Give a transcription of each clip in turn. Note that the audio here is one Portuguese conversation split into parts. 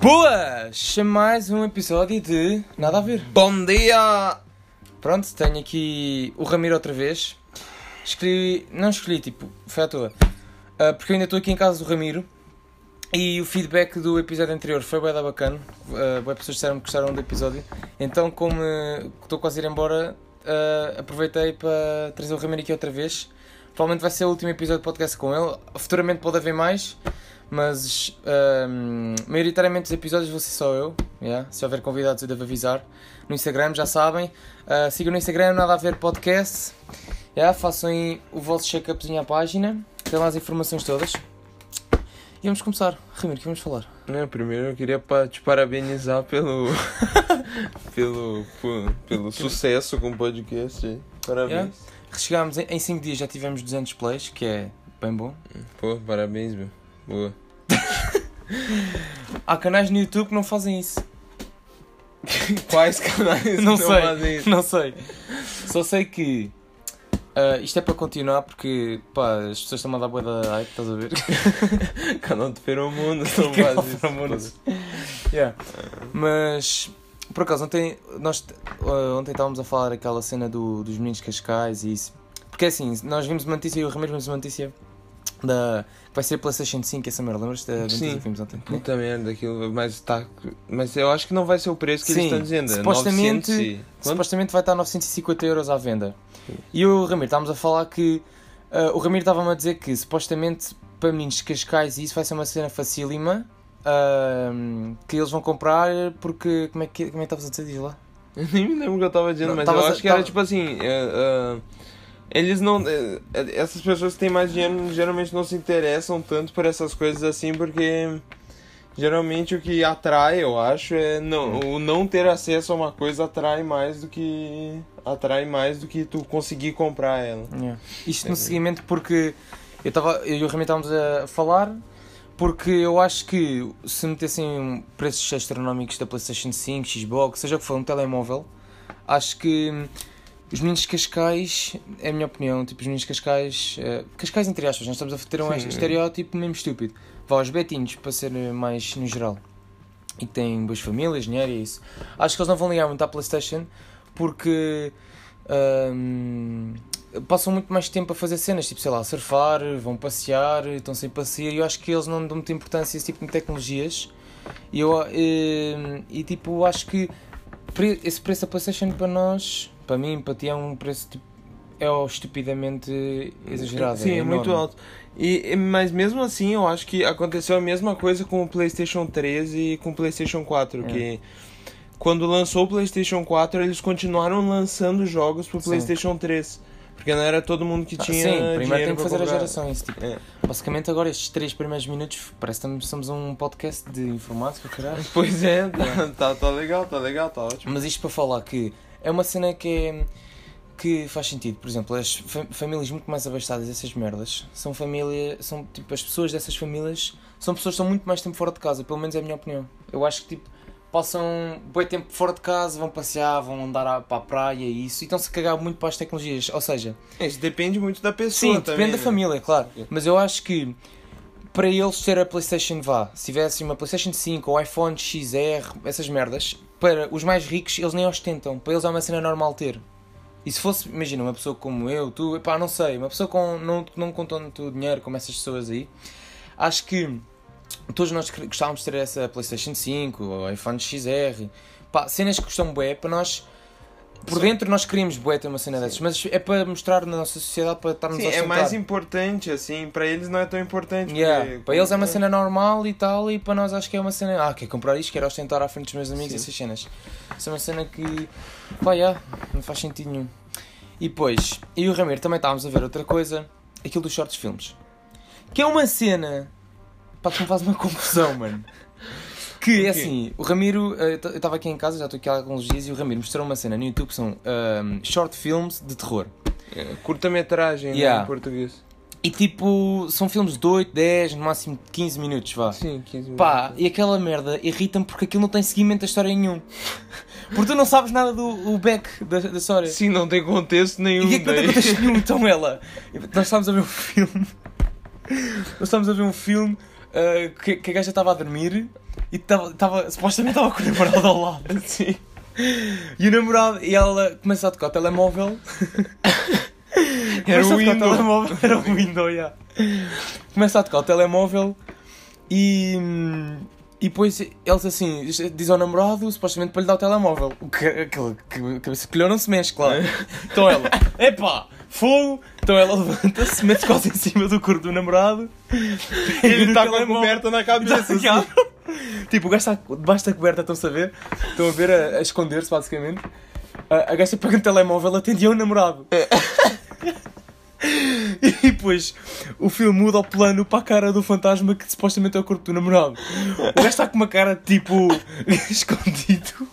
Boas! Mais um episódio de Nada a Ver. Bom dia! Pronto, tenho aqui o Ramiro outra vez. Escolhi. Não escolhi, tipo, foi à toa. Ah, porque eu ainda estou aqui em casa do Ramiro e o feedback do episódio anterior foi bem da bacana. Uh, boas pessoas disseram que gostaram do episódio. Então, como estou quase a ir embora, ah, aproveitei para trazer o Ramiro aqui outra vez. Provavelmente vai ser o último episódio de podcast com ele. Futuramente pode haver mais, mas ahm, maioritariamente os episódios vou ser só eu. yeah. Se houver convidados, eu devo avisar. No Instagram, já sabem. Ah, sigam no Instagram, nada a ver podcast. Yeah, façam aí o vosso check-upzinho à página. Tem lá as informações todas. E vamos começar. Ramiro, o que vamos falar? Né, primeiro eu queria te parabenizar pelo. pelo. pu- pelo sucesso com o podcast. Parabéns. Chegámos em 5 dias, já tivemos 200 plays, que é bem bom. Pô, parabéns, meu. Boa. Há canais no YouTube que não fazem isso. Quais canais Não sei. fazem isso? Não sei. Só sei que ah, isto é para continuar porque pá, as pessoas estão a dar boa da hype, estás a ver? Canal de Feromono, não Canal faz de isso. Feromonos. Yeah. Mas por acaso ontem nós ah, ontem estávamos a falar aquela cena do, dos meninos cascais e isso. Porque assim, nós vimos uma notícia e o Ramiro vimos uma notícia da. que vai ser Playstation 5, essa merda, lembras-te da Sim. que vimos ontem? Puta merda, aquilo. Mas tá. Mas eu acho que não vai ser o preço que Sim, eles estão dizendo. é supostamente- 900 e... Supostamente vai estar 950 euros à venda. E o Ramiro, estávamos a falar que. ah, o Ramiro estava-me a dizer que supostamente para meninos de Cascais e isso vai ser uma cena facílima. ah, que eles vão comprar porque. Como é que como é que estavas a dizer? Diz lá. Eu nem me lembro o que eu estava dizendo, Não, mas eu acho que era tava- tipo assim. é, eles não. é, é, essas pessoas que têm mais dinheiro geralmente não se interessam tanto por essas coisas assim, porque geralmente o que atrai, eu acho, é não, o não ter acesso a uma coisa atrai mais do que. atrai mais do que tu conseguir comprar ela. Yeah. Isto no seguimento porque eu, estava eu e o Ramiro estávamos a falar porque eu acho que se metessem preços astronómicos da Playstation 5, Xbox, seja o que for, um telemóvel, acho que hum, os meninos de Cascais, é a minha opinião, tipo, os meninos de Cascais, eh, Cascais entre aspas, nós estamos a ter um Sim. estereótipo mesmo estúpido. Vá aos betinhos, para ser eh, mais no geral. E que têm boas famílias, dinheiro e isso. Acho que eles não vão ligar muito à Playstation porque hum, passam muito mais tempo a fazer cenas, tipo, sei lá, surfar, vão passear, estão sem passear e eu acho que eles não dão muita importância a esse tipo de tecnologias. E eu hum, e tipo, acho que esse preço da Playstation para nós, para mim, para ti é um preço tipo, é estupidamente exagerado. Sim, é, muito enorme. alto. E, mas mesmo assim, eu acho que aconteceu a mesma coisa com o PlayStation 3 e com o PlayStation 4, É. que quando lançou o PlayStation 4, eles continuaram lançando jogos pro Sim. PlayStation 3, porque não era todo mundo que Ah, tinha Sim, primeiro tem que fazer a comprar. geração. Isso, tipo, É. Basicamente, agora estes três primeiros minutos, parece que estamos- somos um podcast de informática, caralho. Pois é, tá, tá, tá legal, tá legal, tá ótimo. Mas isto para falar que é uma cena que é, que faz sentido. Por exemplo, as fa- famílias muito mais abastadas dessas merdas são família, são tipo as pessoas dessas famílias são pessoas que estão muito mais tempo fora de casa, pelo menos é a minha opinião. Eu acho que tipo passam bom tempo fora de casa, vão passear, vão andar à- para a praia e isso, e estão-se a cagar muito para as tecnologias. Ou seja, Isso depende muito da pessoa Sim, também. depende da né? família, claro. É. Mas eu acho que para eles ter a PlayStation vá, se tivessem uma PlayStation 5 ou iPhone XR, essas merdas, para os mais ricos eles nem ostentam. Para eles é uma cena normal ter. E se fosse, imagina, uma pessoa como eu, tu, epá, não sei, uma pessoa com, não, não com tanto dinheiro como essas pessoas aí, acho que todos nós gostávamos de ter essa PlayStation 5 ou iPhone XR, pá, cenas que custam bué, para nós, por Sim. dentro nós queríamos bué ter uma cena dessas, mas é para mostrar na nossa sociedade, para estarmos Sim, a é mais importante, assim, pra eles não é tão importante. Yeah. porque- Para eles é uma cena normal e tal, e para nós acho que é uma cena. Ah, quer comprar isto, quero ostentar à frente dos meus amigos, Sim. essas cenas. Isso é uma cena que. pá, yeah, não faz sentido nenhum. E depois, eu e o Ramiro também estávamos a ver outra coisa, aquilo dos shorts filmes. Que é uma cena. pá, que me faz uma confusão, mano. Que é assim, o Ramiro, eh, eu estava aqui em casa, já estou aqui há alguns dias, e o Ramiro mostrou uma cena no YouTube que são ahm, short films de terror. É, Curta-metragem, Yeah. né, em português. E tipo, são filmes de 8, 10, no máximo 15 minutos, vá. Sim, 15 Pá, minutos. e aquela merda irrita-me porque aquilo não tem seguimento da história nenhum. Porque tu não sabes nada do back da, da história. Sim, não tem contexto nenhum. E é que não tem contexto nenhum, então ela. Nós estávamos a ver um filme. Nós estávamos a ver um filme ah, que, que a gaja estava a dormir e tava, tava, supostamente estava com o namorado ao lado. Sim. E o namorado, e ela começa a tocar o telemóvel. Era o a tocar window. telemóvel. Era o window, yeah. Começa a tocar o telemóvel e. E depois eles assim, diz ao namorado, supostamente para lhe dar o telemóvel. O que, aquele que cabeça que lhe não se mexe, claro. Então ela, epá, fogo! Então ela levanta-se, mete quase em cima do corpo do namorado. Ele no tá com a coberta na cabeça. assim. Tipo, o gajo está debaixo da coberta, estão-se a ver? Estão a ver a, a esconder-se, basicamente. A, a gaja pega no telemóvel, atendia o namorado. E depois o filme muda o plano para a cara do fantasma que supostamente é o corpo do namorado. O gajo está com uma cara tipo escondido.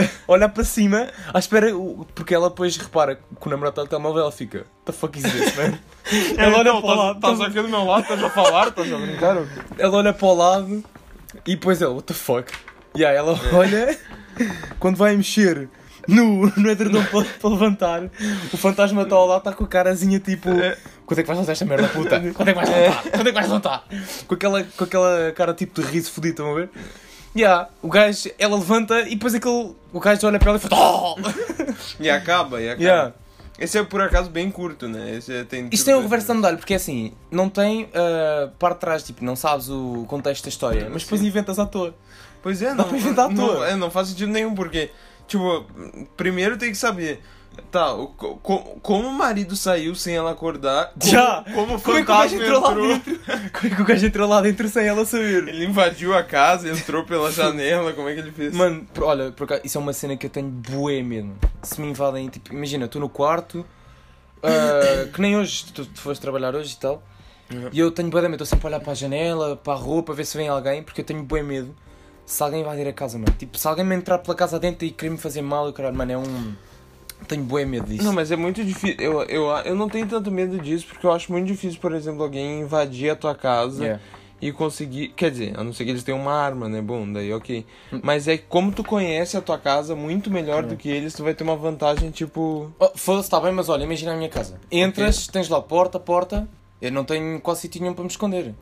Olha para cima, à espera, porque ela depois repara que o namorado está no telemóvel ela fica, what the fuck is this, man? Ela olha Então, para o lado, Estás aqui do meu lado, estás a falar, estás a brincar? ela olha para o lado e depois ela, what the fuck? E aí ela olha, quando vai mexer no, no edredom para, para levantar, o fantasma está ao lado, está com a carazinha tipo. Quando é que vais lançar esta merda, puta? Quando é que vais levantar? Quando é que vais levantar? Com aquela, com aquela cara tipo de riso fodido, estão a ver? Yeah, o gajo, ela levanta e depois aquele. O gajo olha para ela e fala. Oh! E acaba, e acaba. Yeah. Esse é por acaso bem curto, né? Esse é, tem Isto é o reverso da medalha, porque é assim, não tem ah, parte de trás, tipo, não sabes o contexto da história, mas depois Sim. inventas à toa. Pois é, não, à não, toa. é, não faz sentido nenhum, porque, tipo, primeiro tem que saber, tá, o, co- co- como o marido saiu sem ela acordar, como, Já! como o Como é que o gajo fantasma entrou lá entrou, dentro? Como é que o gajo entrou lá dentro sem ela saber? ele invadiu a casa, entrou pela janela, como é que ele fez? Mano, olha, por acaso, isso é uma cena que eu tenho bué medo. Se me invadem, tipo, imagina, estou no quarto, ah, que nem hoje, tu, tu foste trabalhar hoje e tal, Uhum. e eu tenho bué medo, estou sempre a olhar para a janela, para a para ver se vem alguém, porque eu tenho bué medo se alguém invadir a casa, mano. Tipo, se alguém me entrar pela casa dentro e querer me fazer mal, eu caralho, mano, é um... Tenho bué medo disso. Não, mas é muito difícil, eu, eu, eu não tenho tanto medo disso, porque eu acho muito difícil, por exemplo, alguém invadir a tua casa Yeah. e conseguir, quer dizer, a não ser que eles tenham uma arma, né, bom, daí ok, Hum. mas é como tu conhece a tua casa muito melhor do que eles, tu vai ter uma vantagem, tipo... Oh, Foda-se, está bem, mas olha, imagina a minha casa. Entras, tens lá porta, porta, eu não tenho quase sítio nenhum para me esconder.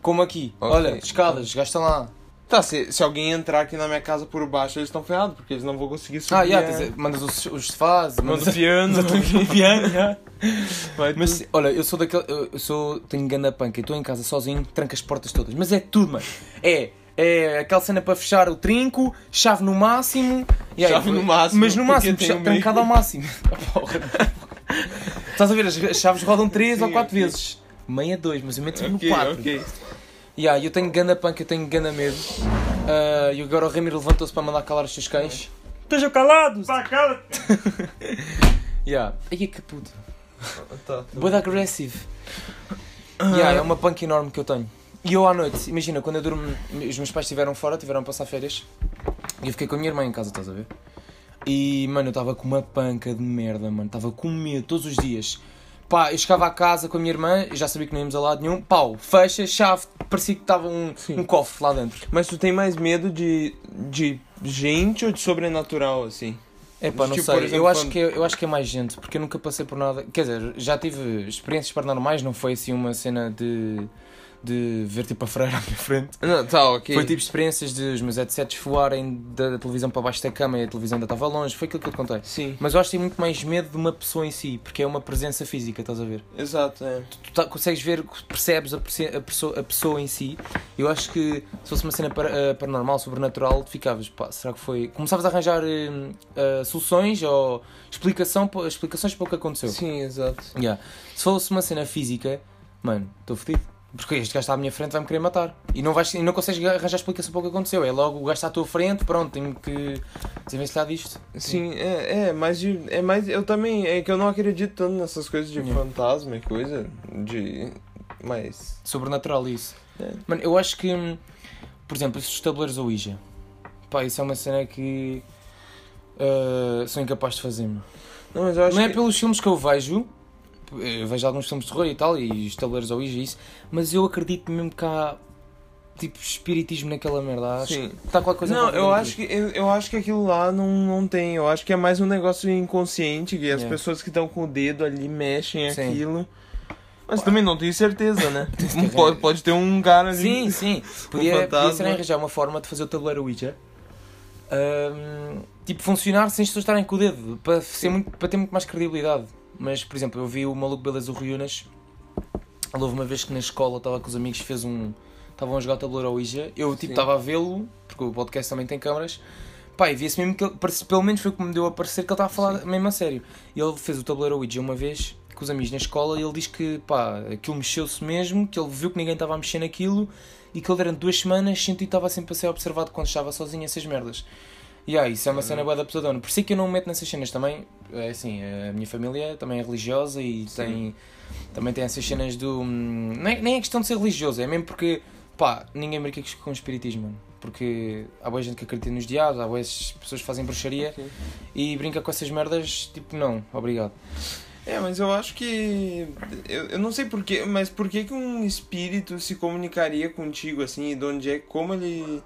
Como aqui, Ok. olha, escadas, gasta lá. Tá, se, se alguém entrar aqui na minha casa por baixo, eles estão ferrados, porque eles não vão conseguir subir. Ah, yeah, a- tens- mandas os, os Manda mandas o piano. o piano, yeah. Mas se- olha, eu sou daquele. Eu sou. Tenho ganda panca, estou em casa sozinho, tranco as portas todas. Mas é tudo, mano. É. É aquela cena para fechar o trinco, chave no máximo. aí, Chave no máximo, Mas no máximo, trancado ao máximo. Porra. Estás a ver? As chaves rodam 3 Sim, ou 4 ok. vezes. Meia 2, mas eu meto Ok, no 4. ok. Yeah, eu tenho ganda panca, eu tenho ganda medo. Ah, e agora o Ramiro levantou-se para mandar calar os seus cães. Estejam calados! Pá, cala Yeah. Ai, que puto. Tá, tá. Boa agressive. Yeah, é uma punk enorme que eu tenho. E eu à noite, imagina, quando eu durmo, os meus pais estiveram fora, tiveram a passar férias, e eu fiquei com a minha irmã em casa, estás a ver? E, mano, eu estava com uma panca de merda, mano, estava com medo todos os dias. Pá, eu chegava à casa com a minha irmã, já sabia que não íamos a lado nenhum, pau, fecha, chave, parecia que estava um, Sim. um cofre lá dentro. Mas tu tem mais medo de, de gente ou de sobrenatural, assim? É pá, não Tipo, sei, exemplo, eu, acho quando- que eu acho que é mais gente, porque eu nunca passei por nada. Quer dizer, já tive experiências paranormais, não foi assim uma cena de, de ver tipo a freira à minha frente. Não, tá, ok. Foi tipo experiências de os meus headsets voarem da, televisão para baixo da cama e a televisão ainda estava longe, foi aquilo que eu te contei. Sim, Mas eu acho que tenho muito mais medo de uma pessoa em si, porque é uma presença física, estás a ver? exato, é. Tu tá- consegues ver, percebes a, a pessoa, a pessoa em si. Eu acho que se fosse uma cena para- eh, paranormal, sobrenatural, tu ficavas, pá, será que foi. Começavas a arranjar eh, eh, soluções ou explicação, explicações para o que aconteceu. Sim, exato. Yeah. Se fosse uma cena física, mano, estou fodido. Porque este gajo está à minha frente vai-me querer matar. E não, vais, e não consegues arranjar explicação para o que aconteceu. É logo o gajo está à tua frente, pronto, tenho que desenvencilhar disto. Sim, é, é, mas é mais. Eu também. É que eu não acredito tanto nessas coisas de Yeah. fantasma e coisa. De. Mas. Sobrenatural isso. É. Mano, eu acho que, por exemplo, esses tabuleiros Ouija, pá, isso é uma cena que ah, sou incapaz de fazer. meu. Não, mas eu acho Não é que. pelos filmes que eu vejo, eu vejo alguns filmes de terror e tal, e os tabuleiros Ouija e isso, mas eu acredito mesmo que há tipo espiritismo naquela merda. Acho Sim. que está qualquer coisa Não, eu acho, que, eu, eu acho que aquilo lá não, não tem. Eu acho que é mais um negócio inconsciente, que as É. pessoas que estão com o dedo ali mexem Sim. aquilo. Mas também não tenho certeza, né? pode, pode ter um cara ali. Sim, sim. Podia, fantasma. podia ser arranjar uma forma de fazer o tabuleiro Ouija. ahm, tipo, funcionar sem as pessoas estarem com o dedo. Para, ser muito, para ter muito mais credibilidade. Mas, por exemplo, eu vi o maluco Beleza do Rui Unas. Ele houve uma vez que na escola estava com os amigos, fez um. Estavam a jogar o tabuleiro Ouija. Eu, tipo, Sim. estava a vê-lo, porque o podcast também tem câmaras. E via-se mesmo que ele, pelo menos foi o que me deu a parecer que ele estava a falar mesmo a sério. E ele fez o tabuleiro Ouija uma vez com os amigos na escola e ele diz que, pá, aquilo mexeu-se mesmo, que ele viu que ninguém estava a mexer naquilo e que ele durante duas semanas sentiu que estava sempre a ser observado quando estava sozinho essas merdas. E ah, isso é uma cena boa da pesadona. Por isso é que eu não me meto nessas cenas também. É assim, a minha família também é religiosa e Sim. tem, também tem essas cenas do. hum, Nem, nem é questão de ser religioso, é mesmo porque, pá, ninguém brinca com o espiritismo, mano. Porque há boa gente que acredita nos diabos, há boas pessoas que fazem bruxaria Sim. e brinca com essas merdas, tipo, não, obrigado. É, mas eu acho que. Eu, eu não sei porquê, mas por que, que um espírito se comunicaria contigo assim? E de onde é. Como ele.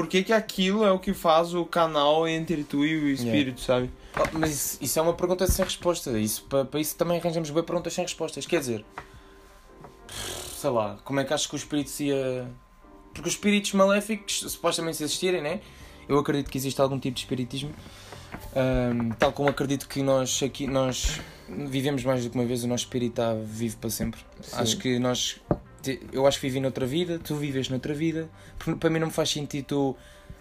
Por que, que aquilo é o que faz o canal entre tu e o espírito, sabe? Oh, mas isso, isso é uma pergunta sem resposta. Isso, para, para isso também arranjamos bem perguntas sem respostas. Quer dizer, sei lá, como é que achas que o espírito se ia. Porque os espíritos maléficos, supostamente se existirem, né? Eu acredito que existe algum tipo de espiritismo. Ahm, tal como acredito que nós aqui nós vivemos mais do que uma vez, o nosso espírito está vivo para sempre. Sim. Acho que nós. Eu acho que vivi noutra vida, tu vives noutra vida. Porque Para mim não me faz sentido tu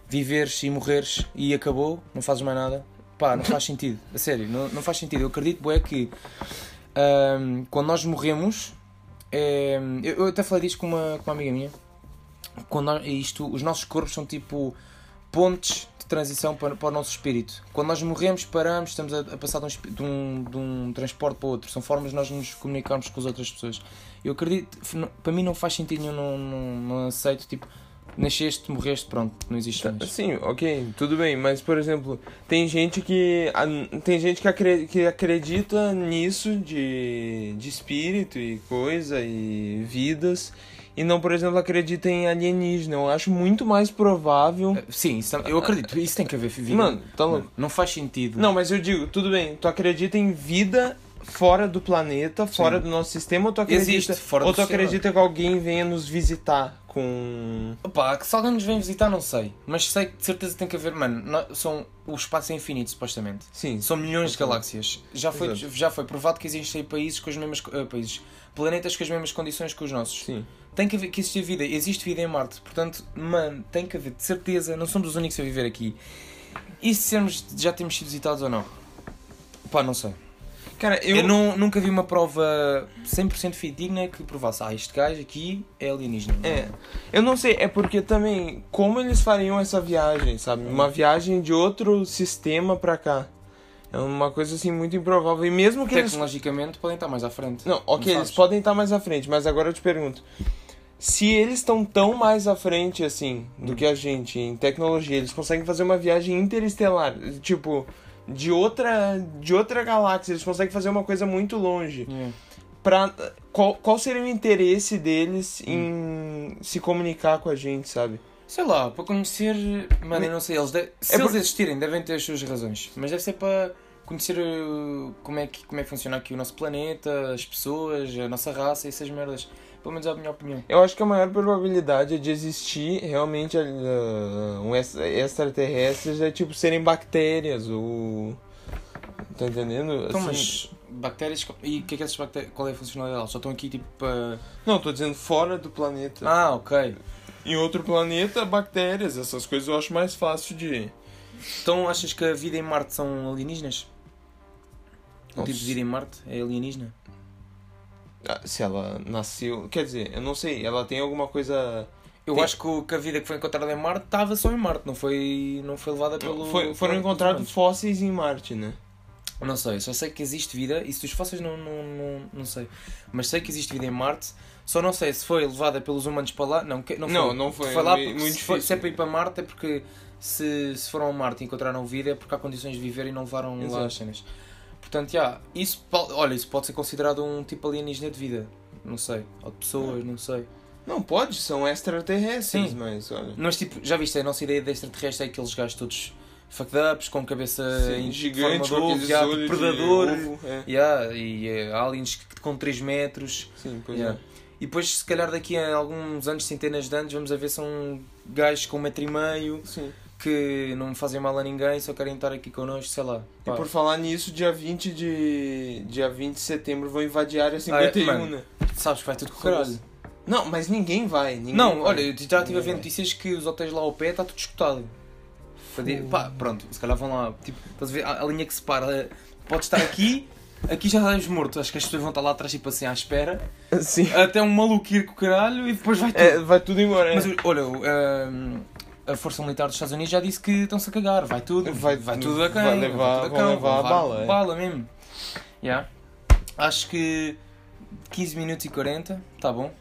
viveres e morreres e acabou, não fazes mais nada. Pá, não faz sentido. A sério, não, não faz sentido. Eu acredito, é que ahm, quando nós morremos. é, eu, eu até falei disto com uma, com uma amiga minha. Quando nós- isto, os nossos corpos são tipo pontes transição para, para o nosso espírito. Quando nós morremos, paramos, estamos a, a passar de um, de, um, de um transporte para outro. São formas de nós nos comunicarmos com as outras pessoas. Eu acredito, para mim não faz sentido nenhum, não, não, não aceito, tipo, nasceste, morreste, pronto, não existe mais. Sim, ok, tudo bem, mas por exemplo, tem gente que. Tem gente que, acre- que acredita nisso de, de espírito e coisa e vidas. E não, por exemplo, acredita em alienígena. Eu acho muito mais provável. Sim, isso, eu acredito, isso tem que haver vida. Mano, tá louco. não, não faz sentido. Não, mas eu digo, tudo bem, tu acredita em vida fora do planeta, fora Sim. do nosso sistema, ou tu acredita, Existe, fora ou tu sistema. acredita que alguém venha nos visitar com. Opa, que se alguém nos vem visitar, não sei. Mas sei que de certeza tem que haver, mano, nó- são, o espaço é infinito, supostamente. Sim, São milhões de galáxias. Já foi, Exato. já foi provado que existem países com as mesmas eh, países, planetas com as mesmas condições que os nossos. sim. Tem que haver que existir vida. Existe vida em Marte. Portanto, mano, tem que haver, de certeza, não somos os únicos a viver aqui. E se sermos, já temos sido visitados ou não? Pá, não sei. Cara, Eu, eu, não, nunca vi uma prova 100% fidedigna que provasse, ah, este gajo aqui é alienígena. É, eu não sei, é porque também, como eles fariam essa viagem, sabe? Uma viagem de outro sistema pra cá. É uma coisa assim muito improvável. E mesmo que eles. Tecnologicamente podem estar mais à frente. Não, ok, Não eles podem estar mais à frente, mas agora eu te pergunto. Se eles estão tão mais à frente assim do que a gente em tecnologia, eles conseguem fazer uma viagem interestelar, tipo, de outra de outra galáxia, eles conseguem fazer uma coisa muito longe. É. Pra, qual, qual seria o interesse deles em se comunicar com a gente, sabe? Sei lá, para conhecer. Mano, eu não sei. Eles de- Se É eles por- existirem, devem ter as suas razões. Mas deve ser para conhecer uh, como é, que, como é que funciona aqui o nosso planeta, as pessoas, a nossa raça e essas merdas. Pelo menos é a minha opinião. Eu acho que a maior probabilidade é de existir realmente uh, um ex- extraterrestres é tipo serem bactérias ou. Tá entendendo? Então, Assim- mas bactérias. E que é que essas bactérias. Qual é a funcionalidade delas? Só estão aqui tipo para. Não, tô dizendo fora do planeta. Ah, ok. Em outro planeta, bactérias, essas coisas eu acho mais fácil de. Então achas que a vida em Marte são alienígenas? O tipo de vida em Marte é alienígena? Ah, Se ela nasceu. Quer dizer, eu não sei, ela tem alguma coisa. Eu Tem- acho que, a vida que foi encontrada em Marte estava só em Marte, não foi, não foi levada pelo. Foi- foram encontrados fósseis em Marte, né? Não sei, só sei que existe vida, isso dos fósseis não, não, não, não sei. Mas sei que existe vida em Marte, só não sei se foi levada pelos humanos para lá. Não, não foi. Não, não foi, lá é muito se, foi- se é para ir para Marte é porque se, se foram a Marte e encontraram vida é porque há condições de viver e não levaram lá Exato. as cenas. Portanto, já, isso, olha, isso pode ser considerado um tipo alienígena de vida. Não sei. Ou de pessoas, não sei. Não, pode, são extraterrestres, Sim. mas olha. Mas tipo, já viste, a nossa ideia de extraterrestre é aqueles gajos todos fucked ups, com cabeça Sim, em gigante, ovo, yeah, olhos predador. ovo, é. Yeah, e eh, aliens com 3 metros. Sim, pois Yeah. E depois, se calhar, daqui a alguns anos, centenas de anos, vamos a ver são gajos com um metro e meio é. Sim. Que não fazem mal a ninguém, só querem estar aqui connosco, sei lá. E Pá. por falar nisso, dia 20 de. Dia 20 de setembro vou invadir a área Ah, 51, mano. né? Sabes que vai tudo caralho. Não, mas ninguém vai. Ninguém Não, vai. olha, eu já estive a ver notícias que os hotéis lá ao pé está tudo escutado. Pá, pronto, se calhar vão lá. Tipo, estás a ver a, a linha que separa. Pode estar aqui, aqui já estás morto. Acho que as pessoas vão estar lá atrás, tipo assim, à espera. Sim. Até um maluco ir com o caralho e depois vai tudo. É, vai tudo embora. é. Mas olha, ahm, a Força Militar dos Estados Unidos já disse que estão-se a cagar, vai tudo, Vai- vai, tudo a cão, vai levar- tudo vão levar a bala, é. bala mesmo. Yeah. Acho que 15 minutos e 40, tá bom.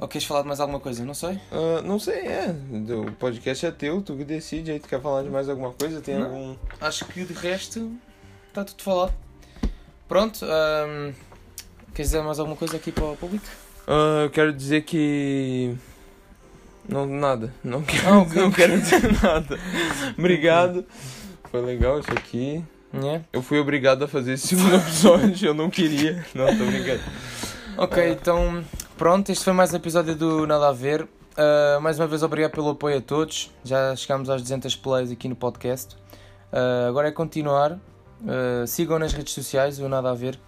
Ou queres falar de mais alguma coisa? Não sei. Ah, não sei, é. O podcast é teu, tu que decide. Aí tu quer falar de mais alguma coisa? Tem Não. algum. Acho que de resto está tudo falado. Pronto. ahm, queres dizer mais alguma coisa aqui para o público? Ah, eu quero dizer que. Não, nada. Não quero, Ah, ok. não quero dizer nada. Obrigado. Foi legal isso aqui. Yeah. Eu fui obrigado a fazer esse segundo episódio, eu não queria. Não, tô brincando. Ok, então pronto, este foi mais um episódio do Nada a Ver. Uh, mais uma vez obrigado pelo apoio a todos. Já chegámos às 200 plays aqui no podcast. Uh, agora é continuar. Uh, sigam nas redes sociais o Nada a Ver.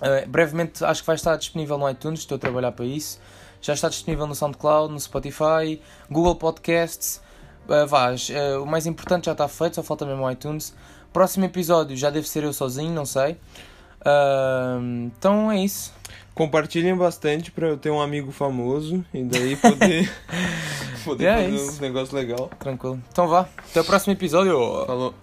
Uh, brevemente acho que vai estar disponível no iTunes, estou a trabalhar para isso. Já está disponível no SoundCloud, no Spotify, Google Podcasts. Uh, vá, uh, o mais importante já está feito, só falta mesmo o iTunes. Próximo episódio já deve ser eu sozinho, não sei. Uh, então é isso. Compartilhem bastante pra eu ter um amigo famoso e daí poder, poder É fazer isso. uns negócios legais. Tranquilo. Então vá. Até o próximo episódio. Falou.